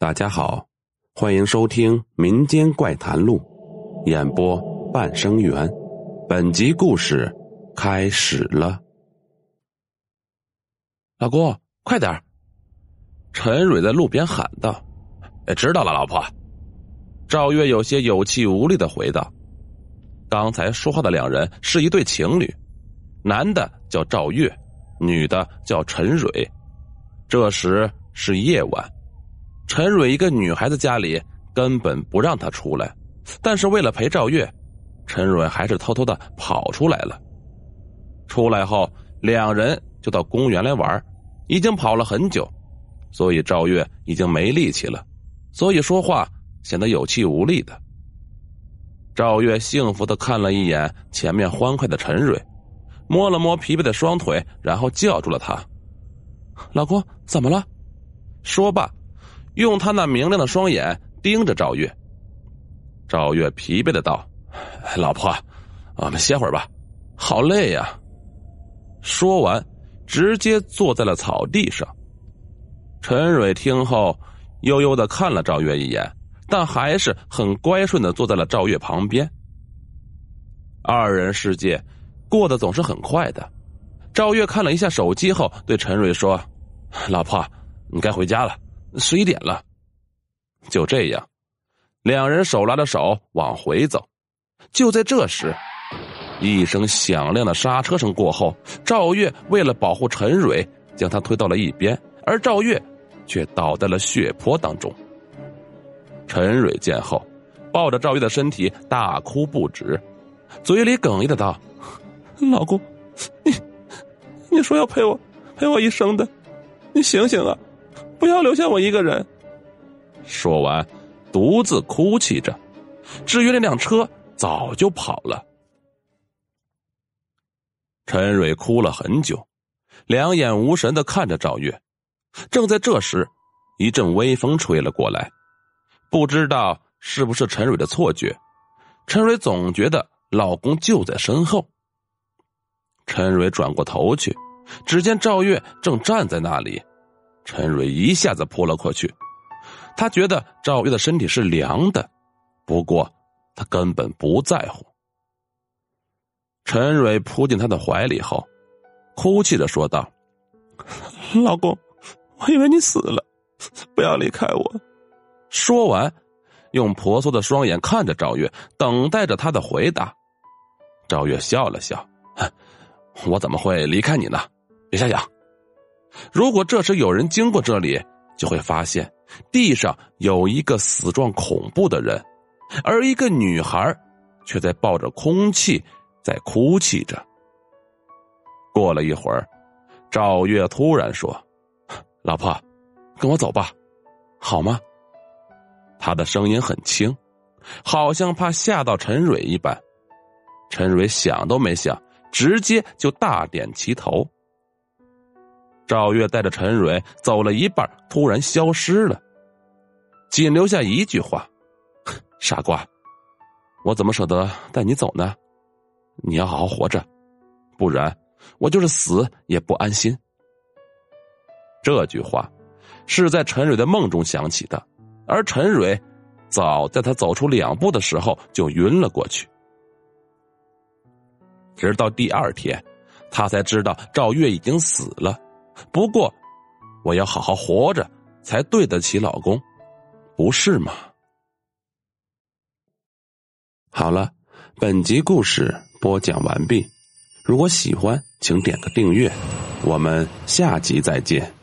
大家好，欢迎收听《民间怪谈录》，演播半生缘。本集故事开始了。老公，快点陈蕊在路边喊道：“哎，知道了，老婆。”赵月有些有气无力的回道：“刚才说话的两人是一对情侣，男的叫赵月，女的叫陈蕊。这时是夜晚。”陈蕊一个女孩子家里根本不让她出来，但是为了陪赵月，陈蕊还是偷偷的跑出来了。出来后，两人就到公园来玩，已经跑了很久，所以赵月已经没力气了，所以说话显得有气无力的。赵月幸福的看了一眼前面欢快的陈蕊，摸了摸疲惫的双腿，然后叫住了他：“老公，怎么了？”说罢。用他那明亮的双眼盯着赵月。赵月疲惫的道：“老婆，我们歇会儿吧，好累呀。”说完，直接坐在了草地上。陈蕊听后，悠悠的看了赵月一眼，但还是很乖顺的坐在了赵月旁边。二人世界过得总是很快的。赵月看了一下手机后，对陈蕊说：“老婆，你该回家了。”十一点了，就这样，两人手拉着手往回走。就在这时，一声响亮的刹车声过后，赵月为了保护陈蕊，将他推到了一边，而赵月却倒在了血泊当中。陈蕊见后，抱着赵月的身体大哭不止，嘴里哽咽的道：“老公，你你说要陪我陪我一生的，你醒醒啊！”不要留下我一个人。说完，独自哭泣着。至于那辆车，早就跑了。陈蕊哭了很久，两眼无神的看着赵月。正在这时，一阵微风吹了过来，不知道是不是陈蕊的错觉，陈蕊总觉得老公就在身后。陈蕊转过头去，只见赵月正站在那里。陈蕊一下子扑了过去，他觉得赵月的身体是凉的，不过他根本不在乎。陈蕊扑进他的怀里后，哭泣着说道：“老公，我以为你死了，不要离开我。”说完，用婆娑的双眼看着赵月，等待着他的回答。赵月笑了笑：“我怎么会离开你呢？别瞎想。”如果这时有人经过这里，就会发现地上有一个死状恐怖的人，而一个女孩却在抱着空气在哭泣着。过了一会儿，赵月突然说：“老婆，跟我走吧，好吗？”他的声音很轻，好像怕吓到陈蕊一般。陈蕊想都没想，直接就大点齐头。赵月带着陈蕊走了一半，突然消失了，仅留下一句话：“傻瓜，我怎么舍得带你走呢？你要好好活着，不然我就是死也不安心。”这句话是在陈蕊的梦中响起的，而陈蕊早在他走出两步的时候就晕了过去。直到第二天，他才知道赵月已经死了。不过，我要好好活着，才对得起老公，不是吗？好了，本集故事播讲完毕。如果喜欢，请点个订阅。我们下集再见。